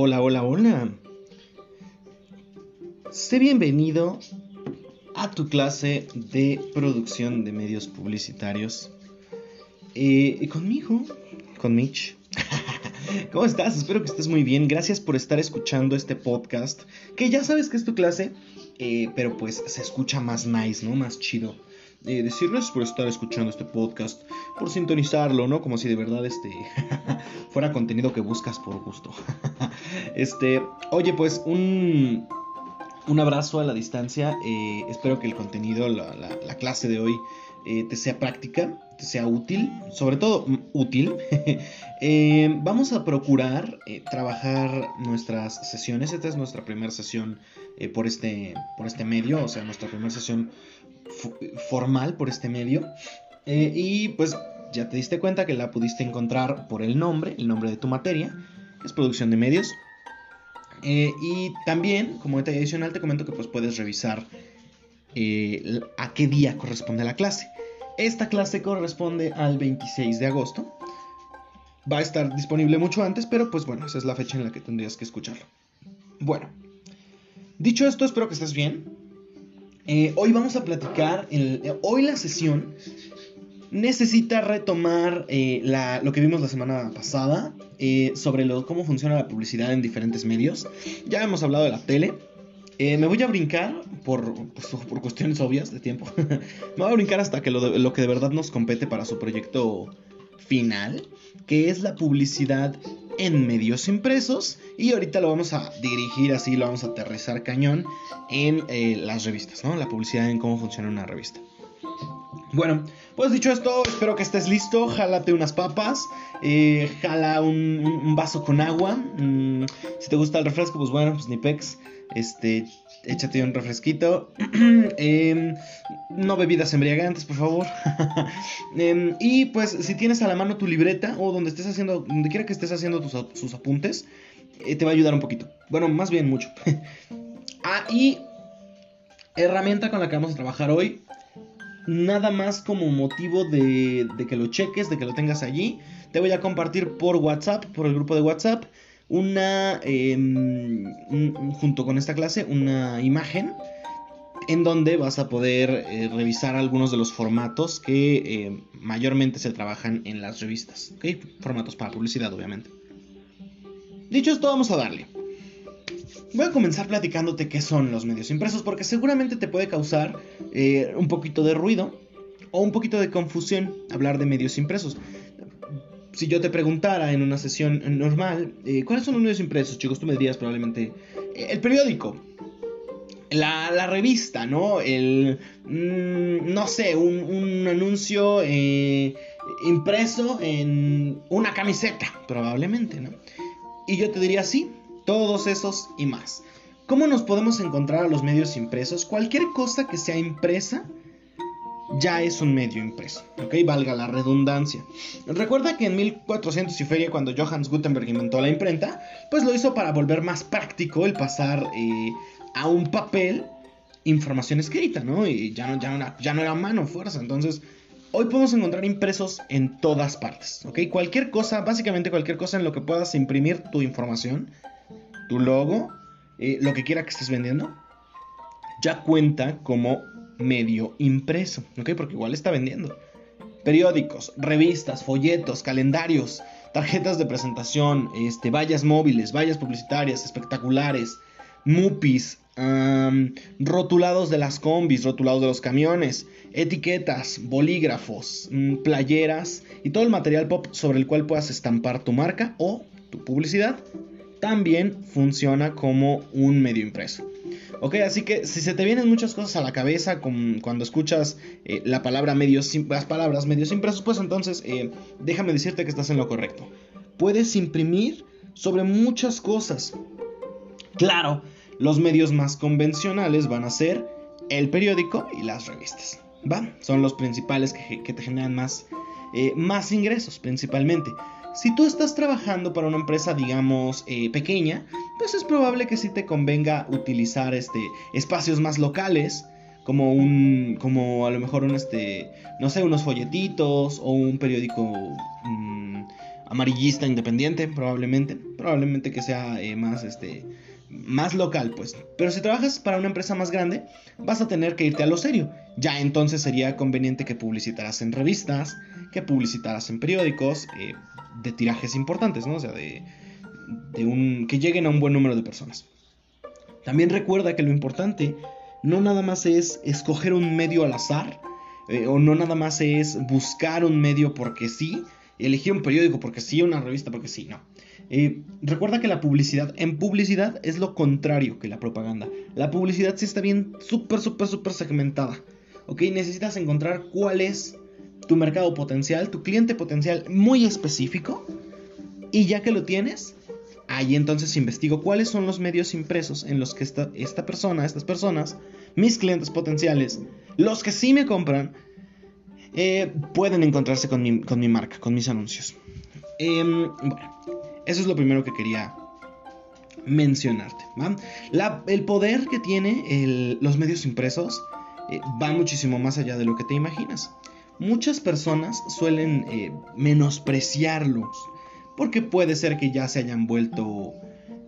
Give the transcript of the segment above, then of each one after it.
Hola, hola, hola. Sé bienvenido a tu clase de producción de medios publicitarios. Eh, conmigo, con Mitch. ¿Cómo estás? Espero que estés muy bien. Gracias por estar escuchando este podcast. Que ya sabes que es tu clase, eh, pero pues se escucha más nice, ¿no? Más chido. Eh, decirles por estar escuchando este podcast, por sintonizarlo, ¿no? Como si de verdad este fuera contenido que buscas por gusto. este, oye, pues un, un abrazo a la distancia. Eh, espero que el contenido, la, la, clase de hoy, eh, te sea práctica, te sea útil, sobre todo mm, útil. vamos a procurar trabajar nuestras sesiones. Esta es nuestra primera sesión por, este, por este medio, o sea, nuestra primera sesión formal por este medio. Eh, y pues ya te diste cuenta que la pudiste encontrar por el nombre, el nombre de tu materia, que es producción de medios. Eh, y también, como detalle adicional, te comento que pues puedes revisar eh, a qué día corresponde la clase. Esta clase corresponde al 26 de agosto. Va a estar disponible mucho antes, pero pues bueno, esa es la fecha en la que tendrías que escucharlo. Bueno, dicho esto, espero que estés bien. Eh, hoy vamos a platicar, eh, hoy la sesión necesita retomar eh, lo que vimos la semana pasada sobre cómo funciona la publicidad en diferentes medios. Ya hemos hablado de la tele. me voy a brincar por, pues, cuestiones obvias de tiempo. me voy a brincar hasta que lo que de verdad nos compete para su proyecto final, que es la publicidad en medios impresos y ahorita lo vamos a dirigir así, lo vamos a aterrizar cañón en eh, las revistas, ¿no? La publicidad en cómo funciona una revista. Bueno, pues dicho esto, espero que estés listo. Jálate unas papas, eh, jala un, vaso con agua. Mm, si te gusta el refresco, pues bueno, pues ni. Este, échate un refresquito. Em, no bebidas embriagantes, por favor. Em, y pues si tienes a la mano tu libreta o donde estés haciendo, donde quiera que estés haciendo tus, sus apuntes, eh, te va a ayudar un poquito. Bueno, más bien mucho. ah, y herramienta con la que vamos a trabajar hoy. Nada más como motivo de, de que lo cheques, de que lo tengas allí. Te voy a compartir por WhatsApp, por el grupo de WhatsApp una, em, junto con esta clase, una imagen en donde vas a poder eh, revisar algunos de los formatos que eh, mayormente se trabajan en las revistas. Formatos para publicidad, obviamente. Dicho esto, vamos a darle. Voy a comenzar platicándote qué son los medios impresos, porque seguramente te puede causar eh, un poquito de ruido o un poquito de confusión hablar de medios impresos si yo te preguntara en una sesión normal, eh, ¿cuáles son los medios impresos, chicos? Tú me dirías probablemente eh, el periódico, la, revista, ¿no? El, mm, no sé, un, anuncio eh, impreso en una camiseta, probablemente, ¿no? Y yo te diría sí, todos esos y más. ¿Cómo nos podemos encontrar a los medios impresos? Cualquier cosa que sea impresa ya es un medio impreso, ¿ok? Valga la redundancia. Recuerda que en 1400 y feria, cuando Johannes Gutenberg inventó la imprenta, pues lo hizo para volver más práctico el pasar eh, a un papel información escrita, ¿no? Y ya no, ya, no ya no era mano, fuerza. Entonces, hoy podemos encontrar impresos en todas partes, ¿ok? Cualquier cosa, básicamente cualquier cosa en lo que puedas imprimir tu información, tu logo, eh, lo que quiera que estés vendiendo, ya cuenta como medio impreso, ¿ok? Porque igual está vendiendo. Periódicos, revistas, folletos, calendarios, tarjetas de presentación, este, vallas móviles, vallas publicitarias, espectaculares, mupis, rotulados de las combis, rotulados de los camiones, etiquetas, bolígrafos, mm, playeras y todo el material pop sobre el cual puedas estampar tu marca o tu publicidad, también funciona como un medio impreso. Ok, así que si se te vienen muchas cosas a la cabeza cuando escuchas eh, la palabra medios, las palabras medios impresos, pues entonces eh, déjame decirte que estás en lo correcto. Puedes imprimir sobre muchas cosas. Claro, los medios más convencionales van a ser el periódico y las revistas. ¿Va? Son los principales que, te generan más, eh, más ingresos, principalmente. Si tú estás trabajando para una empresa, digamos, eh, pequeña, pues es probable que sí te convenga utilizar este, espacios más locales, como un, como a lo mejor un, este, no sé, unos folletitos o un periódico, mm, amarillista independiente, probablemente. Probablemente que sea eh, más, este, más local, pues. Pero si trabajas para una empresa más grande, vas a tener que irte a lo serio. Ya entonces sería conveniente que publicitaras en revistas, que publicitaras en periódicos, eh, de tirajes importantes, ¿no? O sea, de, de un, que lleguen a un buen número de personas. También recuerda que lo importante no nada más es escoger un medio al azar, eh, o no nada más es buscar un medio porque sí, elegir un periódico porque sí, una revista porque sí, no. Eh, recuerda que la publicidad, en publicidad es lo contrario que la propaganda. La publicidad sí está bien súper, súper, súper segmentada. ¿Ok? Necesitas encontrar cuál es tu mercado potencial, tu cliente potencial muy específico. Y ya que lo tienes, ahí entonces investigo cuáles son los medios impresos en los que esta, persona, estas personas, mis clientes potenciales, los que sí me compran, eh, pueden encontrarse con mi, marca, con mis anuncios. Em, bueno, eso es lo primero que quería mencionarte. el poder que tiene los medios impresos eh, va muchísimo más allá de lo que te imaginas. Muchas personas suelen eh, menospreciarlos porque puede ser que ya se hayan vuelto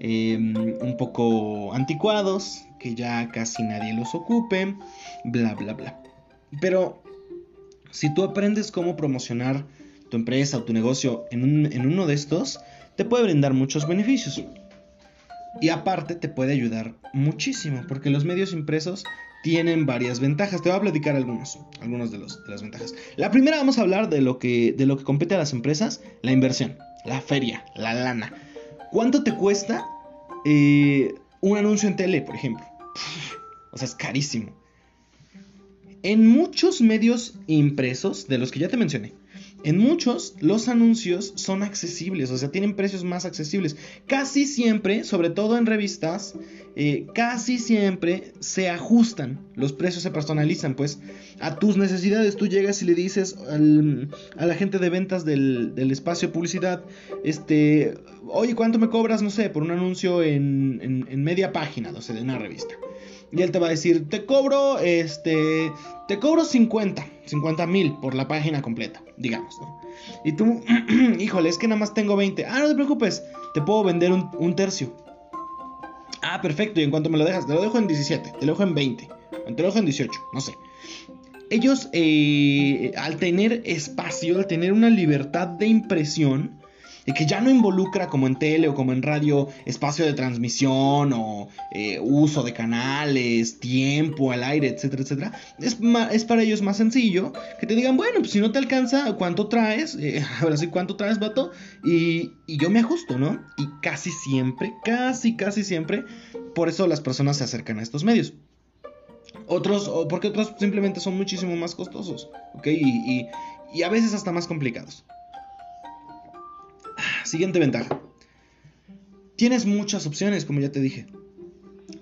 em, un poco anticuados, que ya casi nadie los ocupe, bla, bla, bla. Pero si tú aprendes cómo promocionar tu empresa o tu negocio en, uno de estos, te puede brindar muchos beneficios. Y aparte te puede ayudar muchísimo, porque los medios impresos tienen varias ventajas. Te voy a platicar algunos, algunos de las ventajas. La primera vamos a hablar de lo, que, de lo que compete a las empresas, la inversión la feria, la lana. ¿Cuánto te cuesta eh, un anuncio en tele, por ejemplo? O sea, es carísimo. En muchos medios impresos, de los que ya te mencioné, en muchos los anuncios son accesibles, o sea, tienen precios más accesibles. Casi siempre, sobre todo en revistas, eh, casi siempre se ajustan, los precios se personalizan, pues a tus necesidades. Tú llegas y le dices a la gente de ventas del, espacio de publicidad, este, oye, ¿cuánto me cobras, no sé, por un anuncio en, en media página, no sé, de una revista? Y él te va a decir, te cobro, este, te cobro 50, 50 mil por la página completa, digamos, ¿no? Y tú, híjole, es que nada más tengo 20. Ah, no te preocupes, te puedo vender un, tercio. Ah, perfecto, y en cuanto me lo dejas, te lo dejo en 17, te lo dejo en 20, te lo dejo en 18, no sé. Ellos, eh, al tener espacio, al tener una libertad de impresión, y que ya no involucra como en tele o como en radio espacio de transmisión o eh, uso de canales, tiempo al aire, etcétera, etcétera, es, es, para ellos más sencillo que te digan, bueno, pues si no te alcanza, ¿cuánto traes? Eh, ahora sí, ¿cuánto traes, vato? Y, y yo me ajusto, ¿no? Y casi siempre, casi, casi siempre, por eso las personas se acercan a estos medios. Otros, porque otros simplemente son muchísimo más costosos, ¿ok? y, y a veces hasta más complicados. Siguiente ventaja. Tienes muchas opciones, como ya te dije.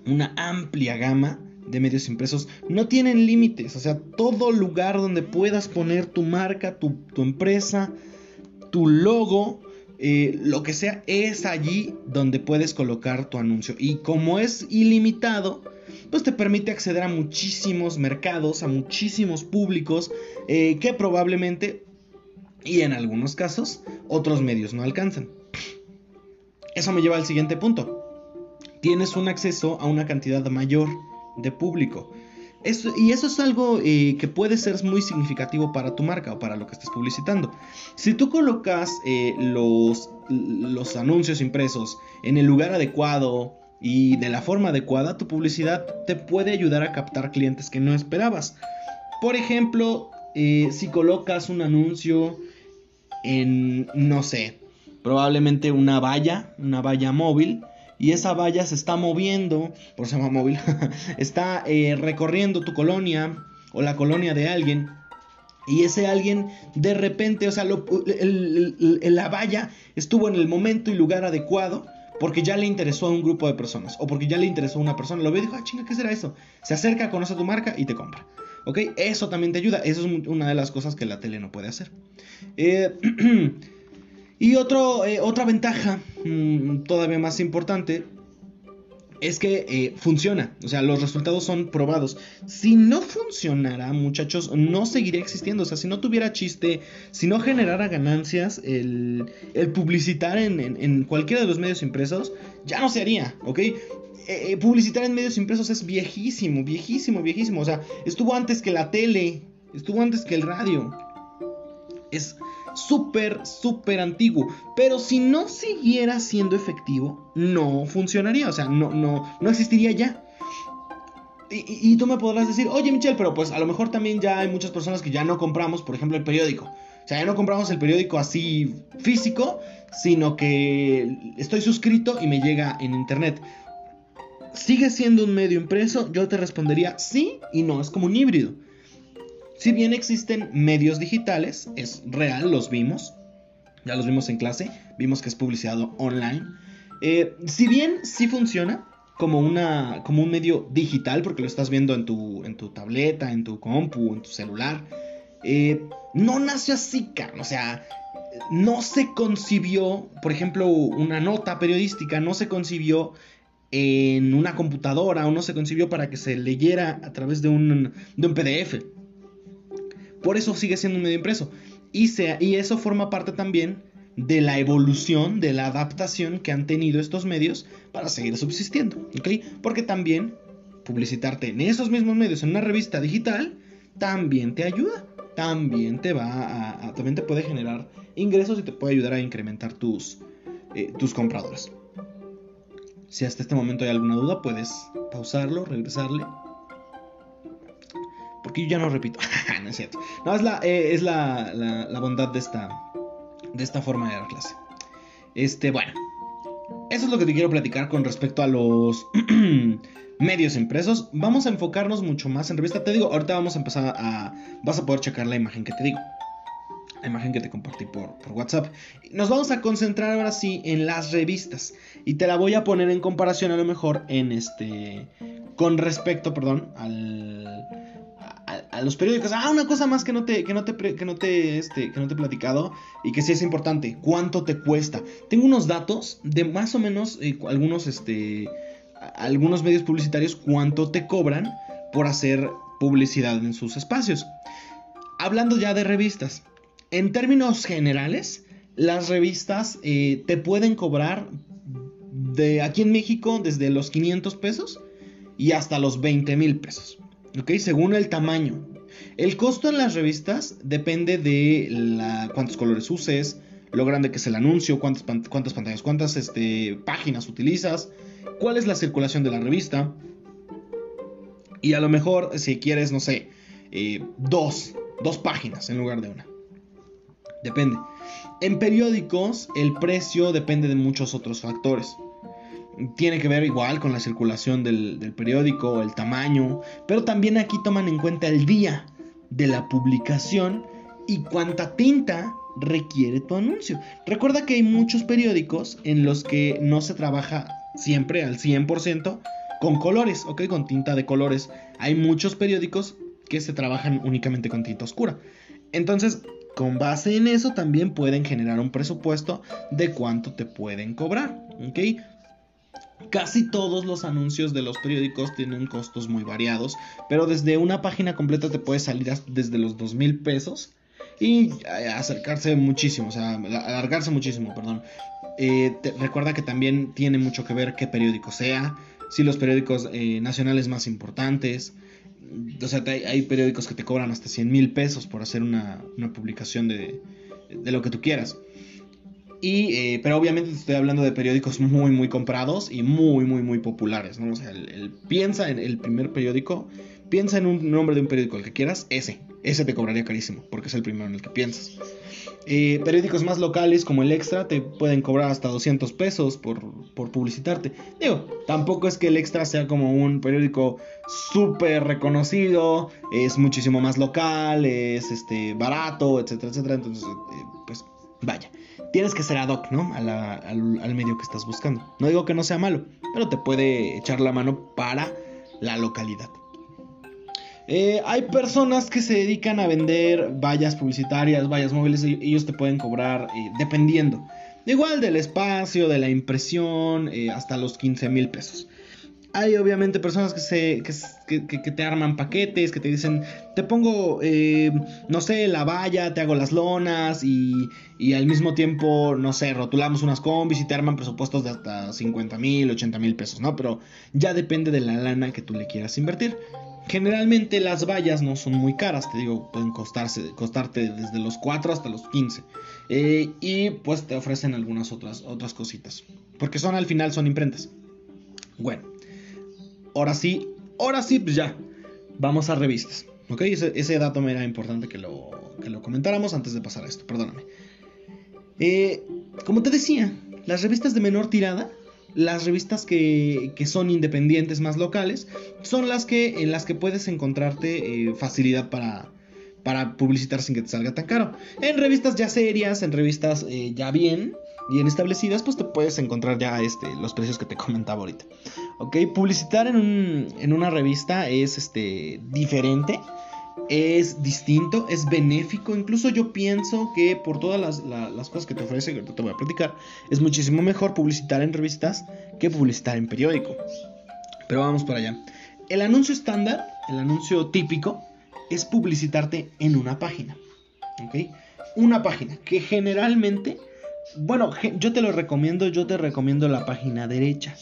Una amplia gama de medios impresos no tienen límites. O sea, todo lugar donde puedas poner tu marca, tu, empresa, tu logo, eh, lo que sea, es allí donde puedes colocar tu anuncio. Y como es ilimitado, pues te permite acceder a muchísimos mercados, a muchísimos públicos eh, que probablemente y en algunos casos otros medios no alcanzan. Eso me lleva al siguiente punto. Tienes un acceso a una cantidad mayor de público. y eso es algo eh, que puede ser muy significativo para tu marca o para lo que estés publicitando. Si tú colocas eh, los, los anuncios impresos en el lugar adecuado y de la forma adecuada, tu publicidad te puede ayudar a captar clientes que no esperabas. Por ejemplo, eh, si colocas un anuncio en, no sé, probablemente una valla, una valla móvil, y esa valla se está moviendo, por se llama móvil, está eh, recorriendo tu colonia o la colonia de alguien. Y ese alguien de repente, o sea, la valla estuvo en el momento y lugar adecuado porque ya le interesó a un grupo de personas o porque ya le interesó a una persona. Lo ve y dijo, ah, chinga, ¿qué será eso? Se acerca, conoce tu marca y te compra. ¿Ok? Eso también te ayuda. Eso es una de las cosas que la tele no puede hacer. Eh, y otro, eh, otra ventaja, mm, todavía más importante, es que eh, funciona, o sea, los resultados son probados. Si no funcionara, muchachos, no seguiría existiendo, o sea, si no tuviera chiste, si no generara ganancias, el, publicitar en, cualquiera de los medios impresos, ya no se haría, ¿ok? Eh, publicitar en medios impresos es viejísimo, viejísimo, viejísimo, o sea, estuvo antes que la tele, estuvo antes que el radio. Es súper, súper antiguo. Pero si no siguiera siendo efectivo, no funcionaría. O sea, no, no, no existiría ya. Y, tú me podrás decir, oye Michelle, pero pues a lo mejor también ya hay muchas personas que ya no compramos, por ejemplo, el periódico. O sea, ya no compramos el periódico así físico, sino que estoy suscrito y me llega en internet. ¿Sigue siendo un medio impreso? Yo te respondería sí y no, es como un híbrido. Si bien existen medios digitales, es real, los vimos, ya los vimos en clase, vimos que es publicado online. Eh, si bien sí funciona como, una, como un medio digital, porque lo estás viendo en tu, en tu tableta, en tu compu, en tu celular, eh, no nació así, o sea, no se concibió, por ejemplo, una nota periodística, no se concibió en una computadora o no se concibió para que se leyera a través de un, de un PDF. Por eso sigue siendo un medio impreso. Y, y eso forma parte también de la evolución, de la adaptación que han tenido estos medios para seguir subsistiendo. Porque también publicitarte en esos mismos medios, en una revista digital, también te ayuda. También te va a, también te puede generar ingresos y te puede ayudar a incrementar tus, eh, tus compradores. Si hasta este momento hay alguna duda, puedes pausarlo, regresarle porque yo ya no repito. no es cierto. No, es, la, eh, es la, la, bondad de esta, de esta forma de dar clase. Este, bueno. Eso es lo que te quiero platicar con respecto a los medios impresos. Vamos a enfocarnos mucho más en revista. Te digo, ahorita vamos a empezar a... Vas a poder checar la imagen que te digo. La imagen que te compartí por, por WhatsApp. Nos vamos a concentrar ahora sí en las revistas. Y te la voy a poner en comparación a lo mejor en este... Con respecto, perdón, al a, los periódicos. Ah, una cosa más que no te, que no te, que no te, este, que no te he platicado y que sí es importante. ¿Cuánto te cuesta? Tengo unos datos de más o menos eh, algunos, este, algunos medios publicitarios cuánto te cobran por hacer publicidad en sus espacios. Hablando ya de revistas, en términos generales, las revistas eh, te pueden cobrar de aquí en México desde los 500 pesos y hasta los 20 mil pesos. ¿ok? Según el tamaño. El costo en las revistas depende de cuántos colores uses, lo grande que es el anuncio, cuántas, cuántas pantallas, cuántas este, páginas utilizas, cuál es la circulación de la revista. Y a lo mejor, si quieres, no sé, eh, dos, dos páginas en lugar de una. Depende. En periódicos, el precio depende de muchos otros factores tiene que ver igual con la circulación del, periódico, el tamaño, pero también aquí toman en cuenta el día de la publicación y cuánta tinta requiere tu anuncio. Recuerda que hay muchos periódicos en los que no se trabaja siempre al 100% con colores, ¿ok? Con tinta de colores. Hay muchos periódicos que se trabajan únicamente con tinta oscura. Entonces, con base en eso también pueden generar un presupuesto de cuánto te pueden cobrar, ¿ok? Casi todos los anuncios de los periódicos tienen costos muy variados, pero desde una página completa te puede salir desde los dos mil pesos y eh, acercarse muchísimo, o sea, alargarse muchísimo, perdón. Eh, recuerda que también tiene mucho que ver qué periódico sea, si los periódicos eh, nacionales más importantes, o sea, hay, periódicos que te cobran hasta 100 mil pesos por hacer una, publicación de, de lo que tú quieras. Y, eh, pero obviamente estoy hablando de periódicos muy, muy comprados y muy, muy, muy populares, ¿no? O sea, el, piensa en el primer periódico, piensa en un nombre de un periódico, el que quieras, ese. Ese te cobraría carísimo, porque es el primero en el que piensas. Eh, periódicos más locales como el Extra te pueden cobrar hasta 200 pesos por, por publicitarte. Digo, tampoco es que el Extra sea como un periódico súper reconocido, es muchísimo más local, es este, barato, etcétera, etcétera. Entonces, eh, pues vaya tienes que ser ad hoc, ¿no? al, medio que estás buscando. No digo que no sea malo, pero te puede echar la mano para la localidad. Eh, hay personas que se dedican a vender vallas publicitarias, vallas móviles, y ellos te pueden cobrar eh, dependiendo. Igual del espacio, de la impresión, eh, hasta los 15 mil pesos. Hay obviamente personas que, se, que, te arman paquetes, que te dicen, te pongo, no sé, la valla, te hago las lonas y, y, al mismo tiempo, no sé, rotulamos unas combis y te arman presupuestos de hasta 50 mil, 80 mil pesos, ¿no? Pero ya depende de la lana que tú le quieras invertir. Generalmente las vallas no son muy caras, te digo, pueden costarse, costarte desde los 4 hasta los 15. Eh, y pues te ofrecen algunas otras, otras cositas. Porque son al final, son imprentas. Bueno, ahora sí, ahora sí, pues ya. Vamos a revistas. ¿Ok? Ese, dato me era importante que lo, que lo comentáramos antes de pasar a esto, perdóname. Eh, como te decía, las revistas de menor tirada las revistas que, son independientes más locales son las que en las que puedes encontrarte eh, facilidad para, para publicitar sin que te salga tan caro. En revistas ya serias, en revistas eh, ya bien, bien establecidas, pues te puedes encontrar ya este, los precios que te comentaba ahorita. Ok, publicitar en, un, en una revista es este, diferente es distinto, es benéfico. Incluso yo pienso que por todas las, cosas que te ofrece, que te voy a platicar, es muchísimo mejor publicitar en revistas que publicitar en periódico. Pero vamos para allá. El anuncio estándar, el anuncio típico, es publicitarte en una página. ¿Ok? Una página que generalmente, bueno, yo te lo recomiendo, yo te recomiendo la página derecha.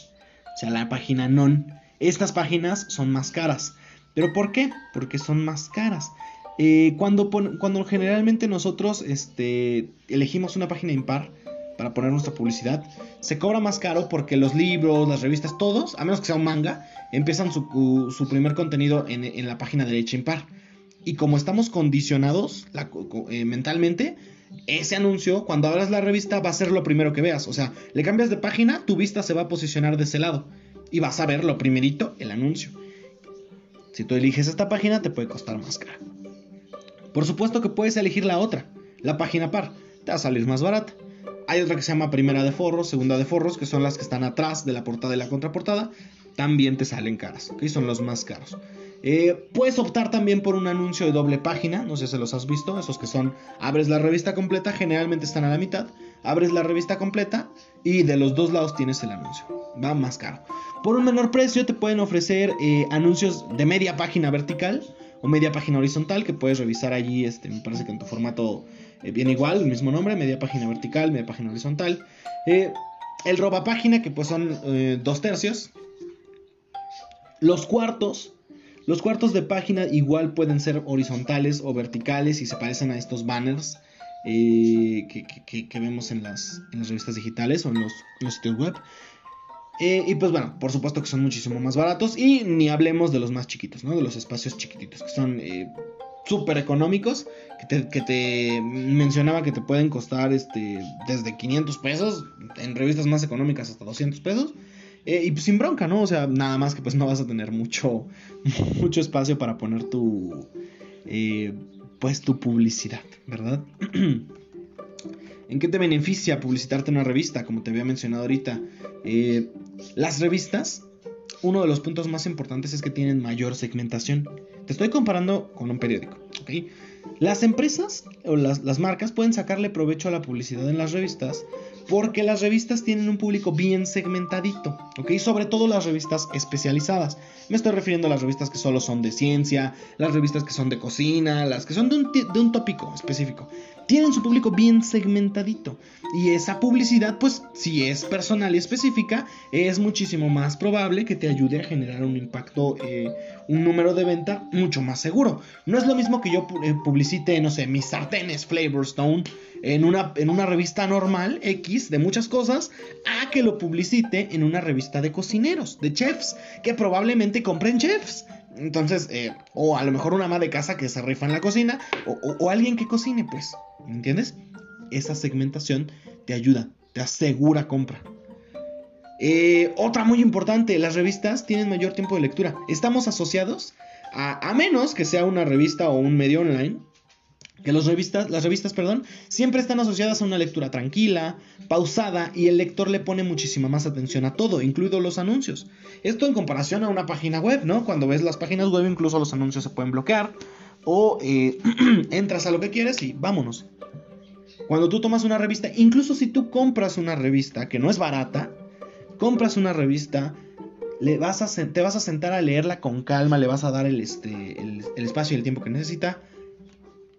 O sea, la página non. Estas páginas son más caras. ¿Pero por qué? Porque son más caras. Eh, cuando, cuando generalmente nosotros este, elegimos una página impar para poner nuestra publicidad, se cobra más caro porque los libros, las revistas, todos, a menos que sea un manga, empiezan su, primer contenido en, la página derecha impar. Y como estamos condicionados eh, mentalmente, ese anuncio, cuando abras la revista, va a ser lo primero que veas. O sea, le cambias de página, tu vista se va a posicionar de ese lado. Y vas a ver lo primerito, el anuncio. Si tú eliges esta página te puede costar más caro. Por supuesto que puedes elegir la otra, la página par, te va a salir más barata. Hay otra que se llama primera de forros, segunda de forros, que son las que están atrás de la portada y la contraportada. También te salen caras, ¿ok? Son los más caros. Eh, puedes optar también por un anuncio de doble página, no sé si los has visto, esos que son, abres la revista completa, generalmente están a la mitad, abres la revista completa y de los dos lados tienes el anuncio, va más caro. Por un menor precio te pueden ofrecer eh, anuncios de media página vertical o media página horizontal que puedes revisar allí, este, me parece que en tu formato eh, viene igual, el mismo nombre, media página vertical, media página horizontal. Eh, el roba página que pues son dos tercios. Los cuartos, los cuartos de página igual pueden ser horizontales o verticales y se parecen a estos banners que, vemos en las, revistas digitales o en los sitios web. Eh, y pues bueno, por supuesto que son muchísimo más baratos. Y ni hablemos de los más chiquitos, ¿no? De los espacios chiquititos, que son eh, súper económicos. Que te, mencionaba que te pueden costar este, desde 500 pesos. En revistas más económicas hasta 200 pesos. Eh, y pues sin bronca, ¿no? O sea, nada más que pues no vas a tener mucho, mucho espacio para poner tu, pues tu publicidad, ¿verdad? ¿En qué te beneficia publicitarte en una revista? Como te había mencionado ahorita. Eh, las revistas, uno de los puntos más importantes es que tienen mayor segmentación. Te estoy comparando con un periódico. Las empresas o las, las marcas pueden sacarle provecho a la publicidad en las revistas porque las revistas tienen un público bien segmentadito, ¿ok? Sobre todo las revistas especializadas. Me estoy refiriendo a las revistas que solo son de ciencia, las revistas que son de cocina, las que son de un, de un tópico específico. Tienen su público bien segmentadito. Y esa publicidad, pues, si es personal y específica, es muchísimo más probable que te ayude a generar un impacto, eh, un número de venta mucho más seguro. No es lo mismo que yo eh, publicite, no sé, mis sartenes Flavorstone en una, en una revista normal, X, de muchas cosas, a que lo publicite en una revista de cocineros, de chefs, que probablemente compren chefs. Entonces, eh, o a lo mejor una ama de casa que se rifa en la cocina, o, alguien que cocine, pues, ¿me entiendes? Esa segmentación te ayuda, te asegura compra. Eh, otra muy importante, las revistas tienen mayor tiempo de lectura. Estamos asociados a, a menos que sea una revista o un medio online, que las revistas, las revistas, perdón, siempre están asociadas a una lectura tranquila, pausada y el lector le pone muchísima más atención a todo, incluidos los anuncios. Esto en comparación a una página web, ¿no? Cuando ves las páginas web incluso los anuncios se pueden bloquear o eh, entras a lo que quieres y vámonos. Cuando tú tomas una revista, incluso si tú compras una revista que no es barata, compras una revista, le vas a, te vas a sentar a leerla con calma, le vas a dar el, este, el, espacio y el tiempo que necesita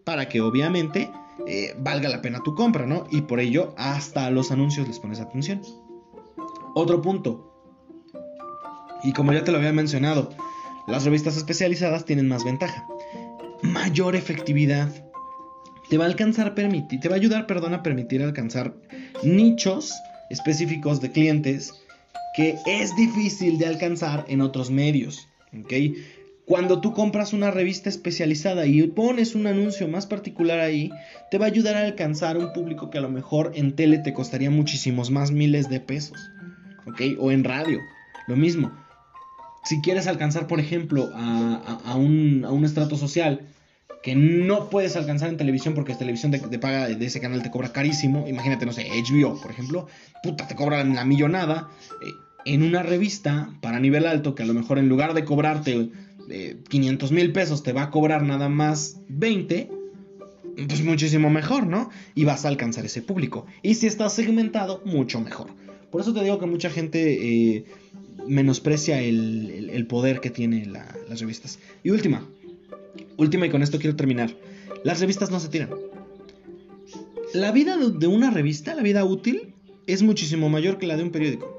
para que obviamente eh, valga la pena tu compra, ¿no? Y por ello hasta los anuncios les pones atención. Otro punto, y como ya te lo había mencionado, las revistas especializadas tienen más ventaja. Mayor efectividad. Te va a alcanzar permitir, te va a ayudar, perdón, a permitir alcanzar nichos específicos de clientes que es difícil de alcanzar en otros medios. Cuando tú compras una revista especializada y pones un anuncio más particular ahí, te va a ayudar a alcanzar un público que a lo mejor en tele te costaría muchísimos más miles de pesos. O en radio, lo mismo si quieres alcanzar, por ejemplo, a, un, estrato social que no puedes alcanzar en televisión porque la televisión de, paga de ese canal te cobra carísimo, imagínate, no sé, HBO, por ejemplo, puta, te cobran la millonada. Eh, en una revista para nivel alto, que a lo mejor en lugar de cobrarte 500 eh, mil pesos, te va a cobrar nada más 20, pues muchísimo mejor, ¿no? Y vas a alcanzar ese público. Y si estás segmentado, mucho mejor. Por eso te digo que mucha gente eh, menosprecia el, poder que tienen las revistas. Y última, última y con esto quiero terminar. Las revistas no se tiran. La vida de una revista, la vida útil, es muchísimo mayor que la de un periódico.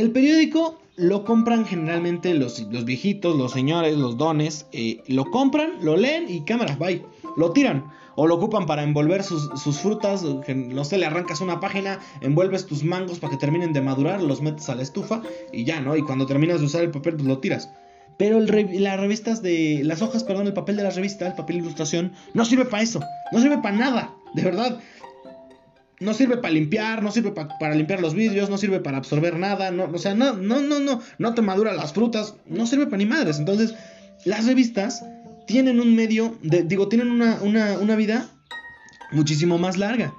El periódico lo compran generalmente los, viejitos, los señores, los dones. Eh, lo compran, lo leen y cámara, bye. Lo tiran o lo ocupan para envolver sus, frutas, no sé, le arrancas una página, envuelves tus mangos para que terminen de madurar, los metes a la estufa y ya, ¿no? Y cuando terminas de usar el papel, pues lo tiras. Pero las revistas de. Las hojas, perdón, el papel de la revista, el papel de ilustración, no sirve para eso. No sirve para nada. De verdad. No sirve para limpiar, no sirve para limpiar los vidrios, no sirve para absorber nada. No, o sea, no, no, no, no. No te madura las frutas. No sirve para ni madres. Entonces, las revistas tienen un medio, digo, tienen una, vida muchísimo más larga.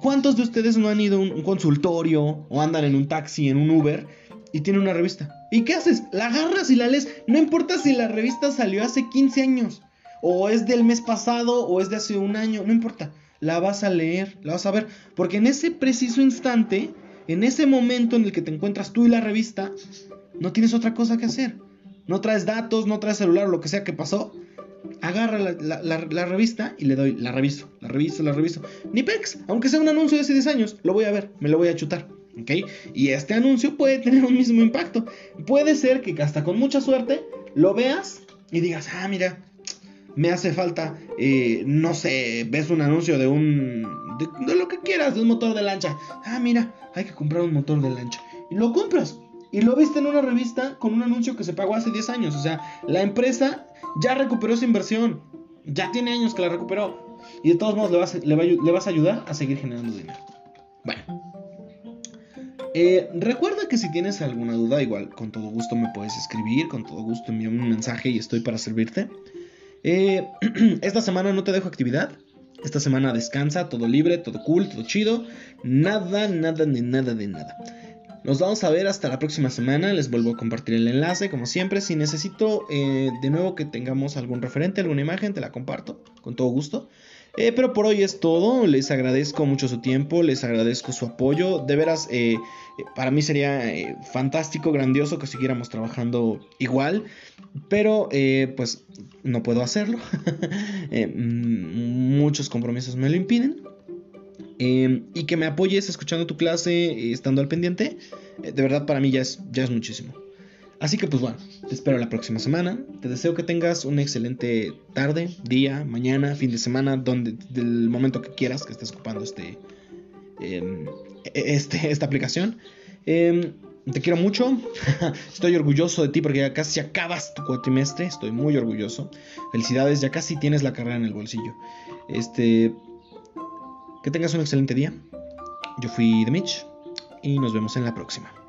¿Cuántos de ustedes no han ido a un, consultorio o andan en un taxi, en un Uber y tienen una revista? ¿Y qué haces? La agarras y la lees. No importa si la revista salió hace 15 años, o es del mes pasado, o es de hace un año, no importa. La vas a leer, la vas a ver. Porque en ese preciso instante, en ese momento en el que te encuentras tú y la revista, no tienes otra cosa que hacer. No traes datos, no traes celular lo que sea que pasó agarra la, revista y le doy, la reviso, la reviso, la reviso. Ni pex, aunque sea un anuncio de hace 10 años, lo voy a ver, me lo voy a chutar. ¿Ok? Y este anuncio puede tener un mismo impacto. Puede ser que hasta con mucha suerte lo veas y digas, ah, mira, me hace falta, eh, no sé, ves un anuncio de un, de, lo que quieras, de un motor de lancha. Ah, mira, hay que comprar un motor de lancha. Y lo compras. Y lo viste en una revista con un anuncio que se pagó hace 10 años. O sea, la empresa ya recuperó esa inversión. Ya tiene años que la recuperó. Y de todos modos le vas, le, vas a ayudar a seguir generando dinero. Bueno. Eh, recuerda que si tienes alguna duda, igual con todo gusto me puedes escribir, con todo gusto envíame un mensaje y estoy para servirte. Eh, esta semana no te dejo actividad. Esta semana descansa, todo libre, todo cool, todo chido. Nada, nada, ni nada de nada. Nos vamos a ver hasta la próxima semana. Les vuelvo a compartir el enlace, como siempre. Si necesito eh, de nuevo que tengamos algún referente, alguna imagen, te la comparto con todo gusto. Eh, pero por hoy es todo. Les agradezco mucho su tiempo, les agradezco su apoyo. De veras, eh, para mí sería fantástico, grandioso que siguiéramos trabajando igual. Pero pues no puedo hacerlo. muchos compromisos me lo impiden. Em, y que me apoyes escuchando tu clase, eh, estando al pendiente, eh, de verdad para mí ya es, ya es muchísimo. Así que pues bueno, te espero la próxima semana. Te deseo que tengas una excelente tarde, día, mañana, fin de semana, donde del momento que quieras que estés ocupando este, em, e-, este esta aplicación. Em, te quiero mucho. Estoy orgulloso de ti porque ya casi acabas tu cuatrimestre. Estoy muy orgulloso. Felicidades, ya casi tienes la carrera en el bolsillo. Este, que tengas un excelente día. Yo fui The Mitch y nos vemos en la próxima.